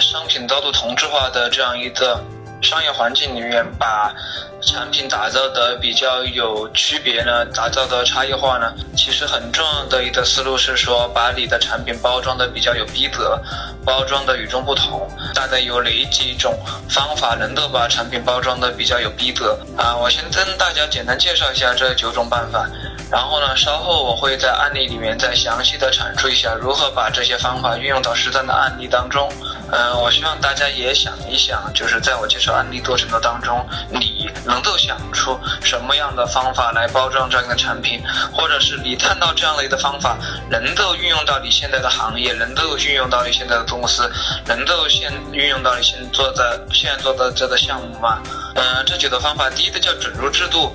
商品高度同质化的这样一个商业环境里面，把产品打造的比较有区别呢？打造的差异化呢？其实很重要的一个思路是说，把你的产品包装的比较有逼格。包装的与众不同，大概有哪几种方法能够把产品包装的比较有逼格啊？我先跟大家简单介绍一下这九种办法，然后呢，稍后我会在案例里面再详细的阐述一下如何把这些方法运用到实战的案例当中。嗯，我希望大家也想一想，就是在我介绍案例过程的当中，你能够想出什么样的方法来包装这样一个产品，或者是你看到这样的一个方法能够运用到你现在的行业，能够运用到你现在的公司，能够现运用到你现做的现在做的这个项目吗？嗯，这几个方法，第一个叫准入制度。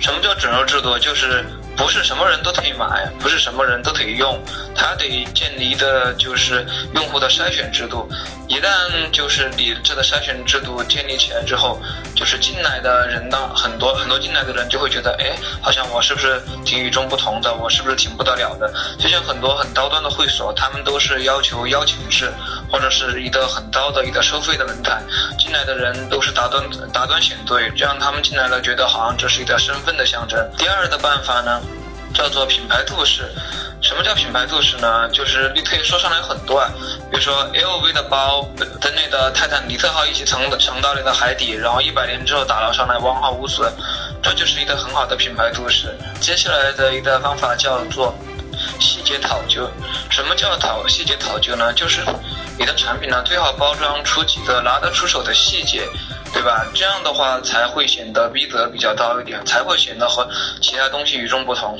什么叫准入制度？就是。不是什么人都可以买，不是什么人都可以用，它得建立的就是用户的筛选制度。一旦就是你这个筛选制度建立起来之后，就是进来的人呢，很多很多进来的人就会觉得，哎，好像我是不是挺与众不同的？我是不是挺不得了的？就像很多很高端的会所，他们都是要求邀请制，或者是一个很高的一个收费的门槛，进来的人都是达端达端选对，这样他们进来了，觉得好像这是一个身份的象征。第二的办法呢？叫做品牌度式，什么叫品牌度式呢？就是你可以说上来很多啊，比如说 LV 的包跟你的泰坦尼克号一起沉沉到你的海底，然后一百年之后打捞上来完好无损，这就是一个很好的品牌度式。接下来的一个方法叫做细节讨究，什么叫讨细节讨究呢？就是你的产品呢最好包装出几个拿得出手的细节。对吧？这样的话才会显得逼格比较高一点，才会显得和其他东西与众不同。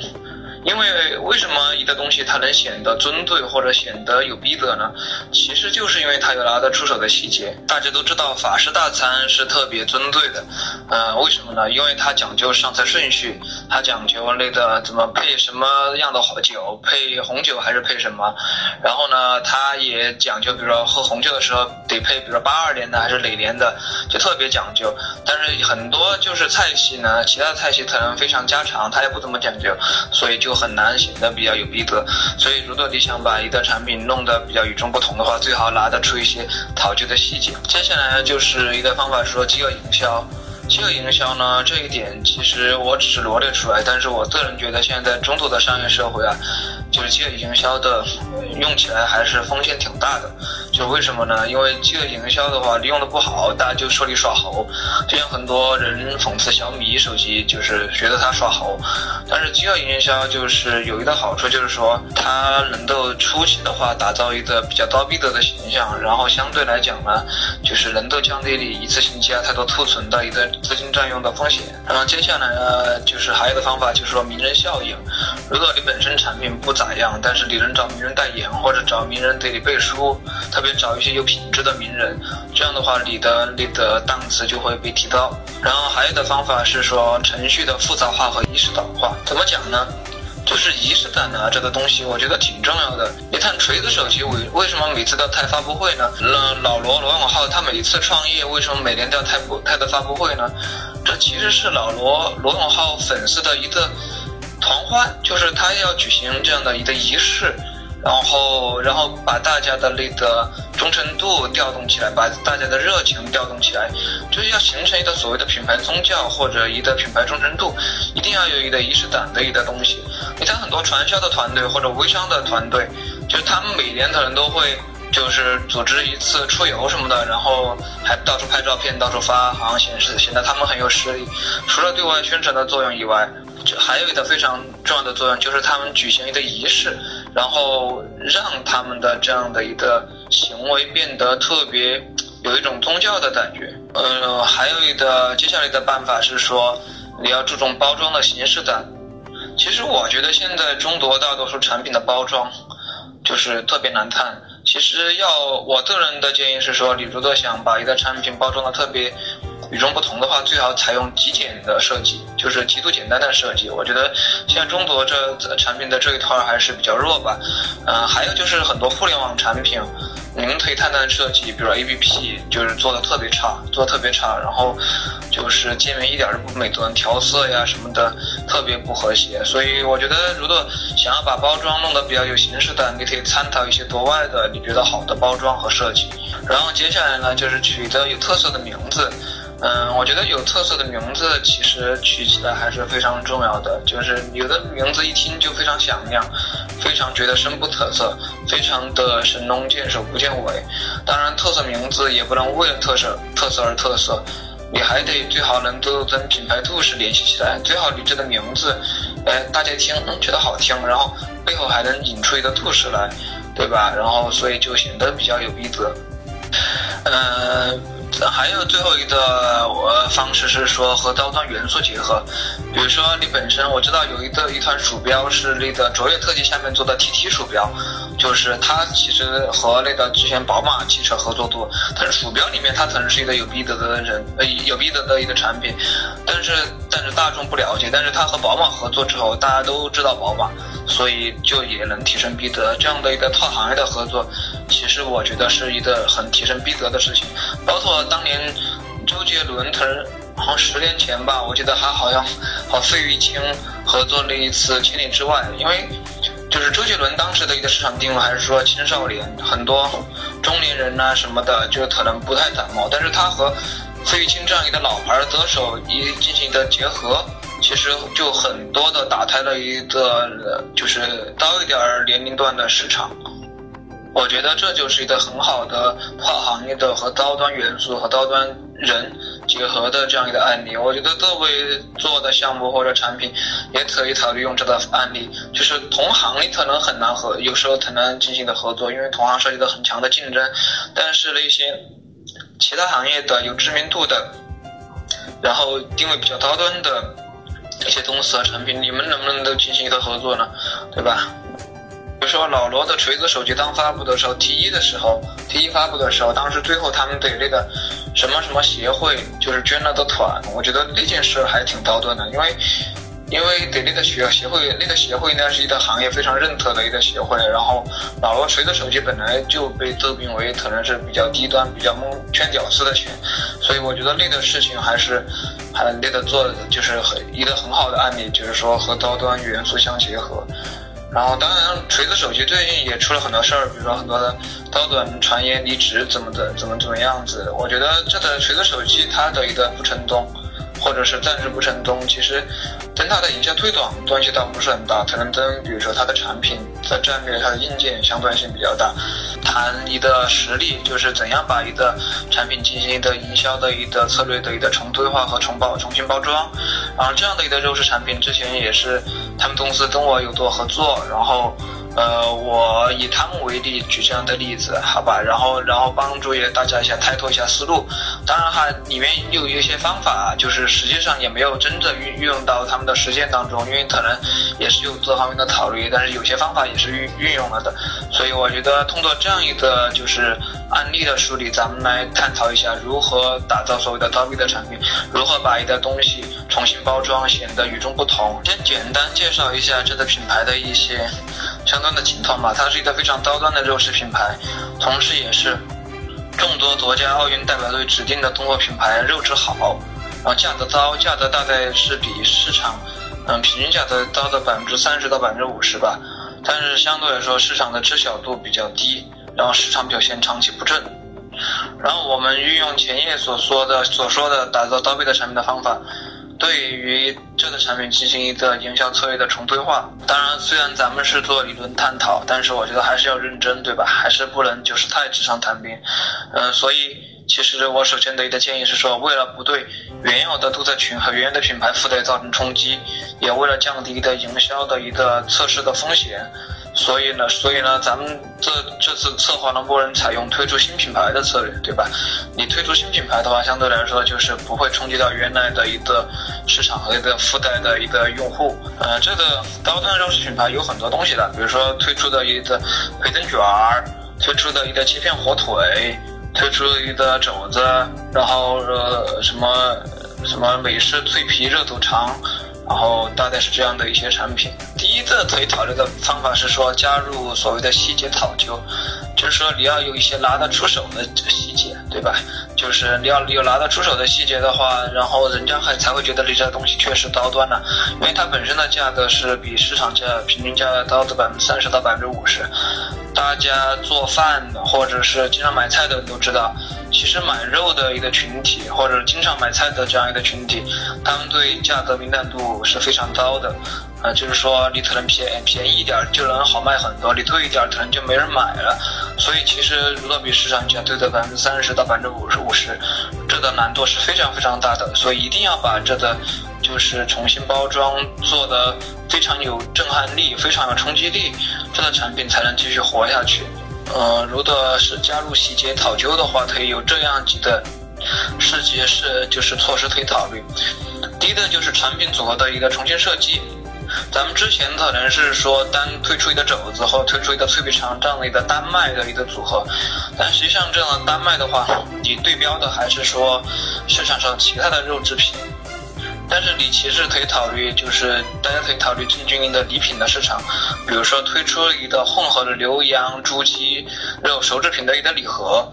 因为为什么一个东西它能显得尊贵或者显得有逼格呢？其实就是因为它有拿得出手的细节。大家都知道法式大餐是特别尊贵的，呃，为什么呢？因为它讲究上菜顺序，它讲究那个怎么配什么样的好酒，配红酒还是配什么。然后呢，它也讲究，比如说喝红酒的时候得配，比如说八二年的还是哪年的，就特别讲究。但是很多就是菜系呢，其他菜系可能非常家常，它也不怎么讲究，所以就。很难显得比较有逼格，所以如果你想把一个产品弄得比较与众不同的话，最好拿得出一些讨究的细节。接下来就是一个方法，说饥饿营销。饥饿营销呢，这一点其实我只是罗列出来，但是我个人觉得现在中国的商业社会啊，就是饥饿营销的用起来还是风险挺大的。就为什么呢？因为饥饿营销的话，你用的不好，大家就说你耍猴。就像很多人讽刺小米手机，就是觉得它耍猴。但是饥饿营销就是有一个好处，就是说它能够初期的话打造一个比较高逼格的形象，然后相对来讲呢，就是能够降低你一次性积压太多库存的一个资金占用的风险。然后接下来呢，就是还有一个方法，就是说名人效应。如果你本身产品不咋样，但是你能找名人代言，或者找名人给你背书，特。别找一些有品质的名人，这样的话，你的你的档次就会被提高。然后还有的方法是说程序的复杂化和仪式感化。怎么讲呢？就是仪式感呢，这个东西我觉得挺重要的。你看锤子手机为为什么每次都要开发布会呢？那老罗罗永浩他每次创业为什么每年都要开布开的发布会呢？这其实是老罗罗永浩粉丝的一个团欢，就是他要举行这样的一个仪式。然后，然后把大家的那个忠诚度调动起来，把大家的热情调动起来，就是要形成一个所谓的品牌宗教或者一个品牌忠诚度，一定要有一个仪式感的一个东西。你看很多传销的团队或者微商的团队，就是他们每年可能都会就是组织一次出游什么的，然后还到处拍照片，到处发，好像显示显得他们很有实力。除了对外宣传的作用以外，这还有一个非常重要的作用，就是他们举行一个仪式。然后让他们的这样的一个行为变得特别有一种宗教的感觉。呃，还有一个接下来的办法是说，你要注重包装的形式感。其实我觉得现在中国大多数产品的包装就是特别难看。其实要我个人的建议是说，你如果想把一个产品包装的特别与众不同的话，最好采用极简的设计，就是极度简单的设计。我觉得像中国这产品的这一块还是比较弱吧。嗯，还有就是很多互联网产品。你们可以看它的设计，比如 A P P 就是做的特别差，做的特别差，然后就是界面一点都不美观，调色呀什么的特别不和谐。所以我觉得，如果想要把包装弄得比较有形式的，你可以参考一些国外的你觉得好的包装和设计。然后接下来呢，就是取得有特色的名字。嗯，我觉得有特色的名字其实取起来还是非常重要的。就是有的名字一听就非常响亮，非常觉得深不特色，非常的神龙见首不见尾。当然，特色名字也不能为了特色特色而特色，你还得最好能够跟品牌故事联系起来。最好你这个名字，哎，大家听觉得好听，然后背后还能引出一个故事来，对吧？然后所以就显得比较有逼格。嗯。还有最后一个呃方式是说和高端元素结合，比如说你本身我知道有一个一款鼠标是那个卓越特技下面做的 TT 鼠标，就是它其实和那个之前宝马汽车合作过，但是鼠标里面它可能是一个有逼格的人呃有逼格的一个产品，但是但是大众不了解，但是它和宝马合作之后，大家都知道宝马，所以就也能提升逼格，这样的一个跨行业的合作，其实我觉得是一个很提升逼格的事情，包括。当年周杰伦他好像十年前吧，我记得他好像和费玉清合作了一次《千里之外》，因为就是周杰伦当时的一个市场定位还是说青少年，很多中年人呐什么的就可能不太感冒，但是他和费玉清这样一个老牌歌手一进行的结合，其实就很多的打开了一个就是高一点年龄段的市场。我觉得这就是一个很好的跨行业的和高端元素和高端人结合的这样一个案例。我觉得各位做的项目或者产品也可以考虑用这个案例，就是同行你可能很难和，有时候很难进行的合作，因为同行涉及到很强的竞争。但是那些其他行业的有知名度的，然后定位比较高端的一些公司和产品，你们能不能都进行一个合作呢？对吧？比如说老罗的锤子手机刚发布的时候，T 一的时候，T 一发布的时候，当时最后他们给那个什么什么协会就是捐了个团，我觉得那件事还挺高端的，因为因为给那个协协会那个协会呢是一个行业非常认可的一个协会，然后老罗锤子手机本来就被诟病为可能是比较低端、比较蒙圈屌丝的钱，所以我觉得那个事情还是还那个做就是很一个很好的案例，就是说和高端元素相结合。然后，当然，锤子手机最近也出了很多事儿，比如说很多的高端传言离职，怎么的，怎么怎么样子。我觉得这个锤子手机它的一个不成功。或者是暂时不成功，其实跟它的营销推广关系倒不是很大，可能跟比如说它的产品的战略、它的硬件相关性比较大。谈你的实力，就是怎样把一个产品进行一个营销的一个策略的一个重规划和重包、重新包装。然后这样的一个肉食产品，之前也是他们公司跟我有做合作，然后。呃，我以他们为例举这样的例子，好吧，然后然后帮助也大家一下开拓一下思路。当然哈，里面有一些方法，就是实际上也没有真正运运用到他们的实践当中，因为可能也是有这方面的考虑。但是有些方法也是运运用了的，所以我觉得通过这样一个就是案例的梳理，咱们来探讨一下如何打造所谓的高逼的产品，如何把一个东西重新包装，显得与众不同。先简单介绍一下这个品牌的一些。相关的情况嘛，它是一个非常高端的肉食品牌，同时也是众多国家奥运代表队指定的中国品牌，肉质好，然后价格高，价格大概是比市场嗯平均价格高的百分之三十到百分之五十吧，但是相对来说市场的知晓度比较低，然后市场表现长期不振，然后我们运用前页所说的所说的打造刀背的产品的方法。对于这个产品进行一个营销策略的重规划，当然，虽然咱们是做理论探讨，但是我觉得还是要认真，对吧？还是不能就是太纸上谈兵。嗯，所以其实我首先的一个建议是说，为了不对原有的读者群和原有的品牌负担造成冲击，也为了降低的营销的一个测试的风险。所以呢，所以呢，咱们这这次策划呢，不能采用推出新品牌的策略，对吧？你推出新品牌的话，相对来说就是不会冲击到原来的一个市场和一个附带的一个用户。呃，这个高端肉食品牌有很多东西的，比如说推出的一个培根卷儿，推出的一个切片火腿，推出的一个肘子，然后呃什么什么美式脆皮热肚肠。然后大概是这样的一些产品。第一个可以考虑的方法是说加入所谓的细节考究，就是说你要有一些拿得出手的细节，对吧？就是你要有拿得出手的细节的话，然后人家还才会觉得你这东西确实高端了，因为它本身的价格是比市场价平均价高的百分之三十到百分之五十。大家做饭或者是经常买菜的人都知道。其实买肉的一个群体，或者经常买菜的这样一个群体，他们对价格敏感度是非常高的。呃，就是说你可能便便宜一点就能好卖很多，你贵一点可能就没人买了。所以其实如果比市场价对的百分之三十到百分之五十五十，这个难度是非常非常大的。所以一定要把这个就是重新包装做的非常有震撼力、非常有冲击力，这个产品才能继续活下去。呃，如果是加入细节讨究的话，可以有这样几个细节是就是措施可以考虑。第一个就是产品组合的一个重新设计。咱们之前可能是说单推出一个肘子或推出一个脆皮肠这样的一个单卖的一个组合，但实际上这样的单卖的话，你对标的还是说市场上其他的肉制品。但是你其实可以考虑，就是大家可以考虑进军一个礼品的市场，比如说推出一个混合的牛羊猪鸡肉熟制品的一个礼盒。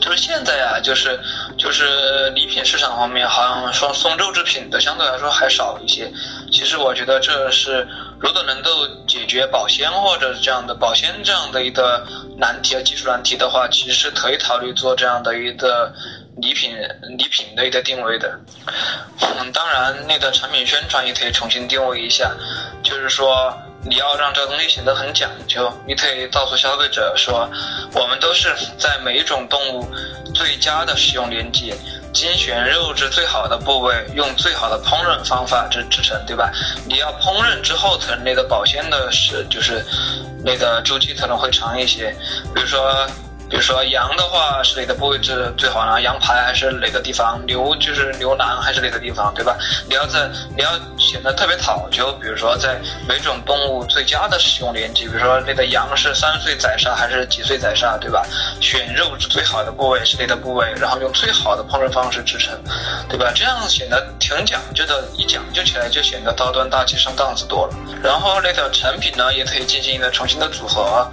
就是现在啊，就是就是礼品市场方面，好像说送肉制品的相对来说还少一些。其实我觉得这是如果能够解决保鲜或者这样的保鲜这样的一个难题、技术难题的话，其实是可以考虑做这样的一个。礼品礼品类的定位的，嗯，当然那个产品宣传也可以重新定位一下，就是说你要让这个东西显得很讲究，你可以告诉消费者说，我们都是在每一种动物最佳的使用年纪，精选肉质最好的部位，用最好的烹饪方法制制成，对吧？你要烹饪之后才那个保鲜的是就是那个周期可能会长一些，比如说。比如说羊的话是哪个部位最最好呢？羊排还是哪个地方？牛就是牛腩还是哪个地方，对吧？你要在你要显得特别讨究，比如说在每种动物最佳的使用年纪，比如说那个羊是三岁宰杀还是几岁宰杀，对吧？选肉质最好的部位是哪个部位，然后用最好的烹饪方式制成，对吧？这样显得挺讲究的，一讲究起来就显得高端大气上档次多了。然后那个成品呢，也可以进行一个重新的组合，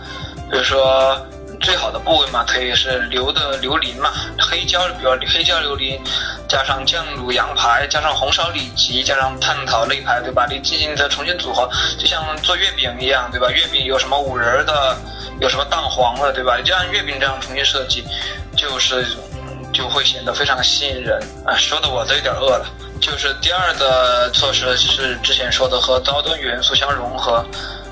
比如说。最好的部位嘛，可以是牛的牛鳞嘛，黑椒，比如黑椒牛鳞，加上酱卤羊排，加上红烧里脊，加上炭烤肋排，对吧？你进行的重新组合，就像做月饼一样，对吧？月饼有什么五仁的，有什么蛋黄的，对吧？你这样月饼这样重新设计，就是就会显得非常吸引人啊！说的我都有点饿了。就是第二个措施是之前说的和高端元素相融合。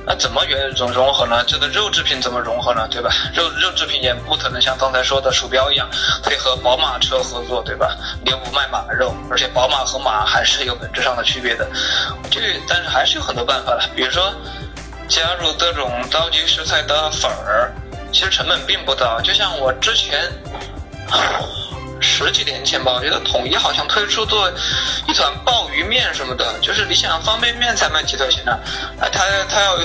那怎么融融合呢？这个肉制品怎么融合呢？对吧？肉肉制品也不可能像刚才说的鼠标一样，配合宝马车合作，对吧？你又不卖马肉，而且宝马和马还是有本质上的区别的。这但是还是有很多办法的，比如说加入各种高级食材的粉儿，其实成本并不高。就像我之前。十几年前吧，我觉得统一好像推出做一团鲍鱼面什么的，就是你想方便面才卖几块钱呢？啊，它它要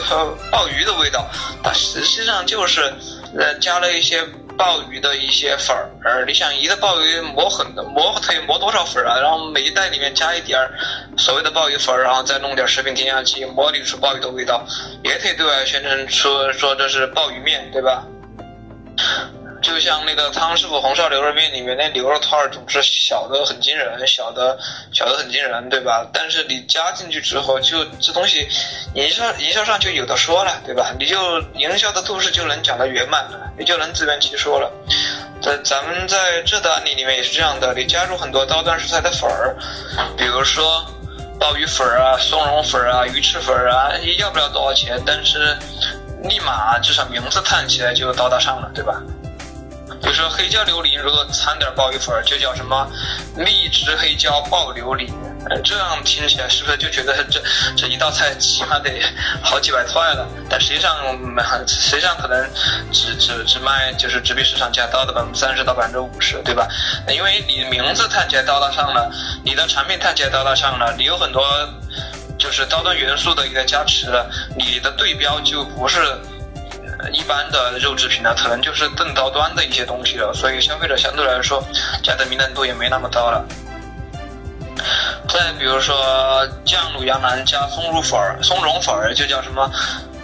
鲍鱼的味道，它实际上就是呃加了一些鲍鱼的一些粉儿。你想一个鲍鱼磨很磨可以磨多少粉啊？然后每一袋里面加一点儿所谓的鲍鱼粉儿，然后再弄点食品添加剂，模拟出鲍鱼的味道，也可以对外宣称说说这是鲍鱼面，对吧？就像那个汤师傅红烧牛肉面里面那牛肉串儿总是小的很惊人，小的小的很惊人，对吧？但是你加进去之后，就这东西营销营销上就有的说了，对吧？你就营销的故事就能讲得圆满了，你就能自圆其说了。在咱们在这的案例里面也是这样的，你加入很多高端食材的粉儿，比如说鲍鱼粉儿啊、松茸粉儿啊、鱼翅粉儿啊，要不了多少钱，但是立马至少名字看起来就高大上了，对吧？比如说黑椒榴莲，如果掺点鲍鱼粉，就叫什么蜜汁黑椒爆榴莲。这样听起来是不是就觉得这这一道菜起码得好几百块了？但实际上，实际上可能只只只卖就是只比市场价高的百分之三十到百分之五十，对吧？因为你名字看起来高大上了，你的产品看起来高大上了，你有很多就是高端元素的一个加持了，你的对标就不是。一般的肉制品呢，可能就是更高端的一些东西了，所以消费者相对来说加的敏感度也没那么高了。再比如说酱卤羊腩加松乳粉儿、松茸粉儿，就叫什么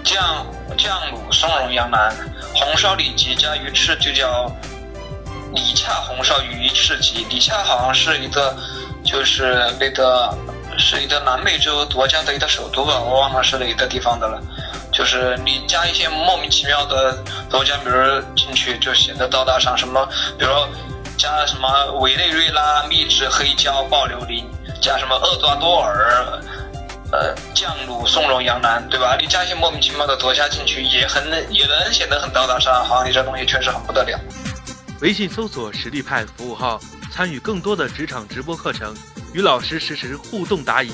酱酱卤松茸羊腩；红烧里脊加鱼翅就叫里恰红烧鱼翅脊。里恰好像是一个，就是那个是一个南美洲国家的一个首都吧，我忘了是哪个地方的了。就是你加一些莫名其妙的豆浆名儿进去，就显得高大上。什么，比如加什么委内瑞拉秘制黑椒爆榴莲。加什么厄瓜多尔，呃，酱卤松茸羊腩，对吧？你加一些莫名其妙的多加进去，也很也能显得很高大上。好，你这东西确实很不得了。微信搜索实力派服务号，参与更多的职场直播课程，与老师实时互动答疑。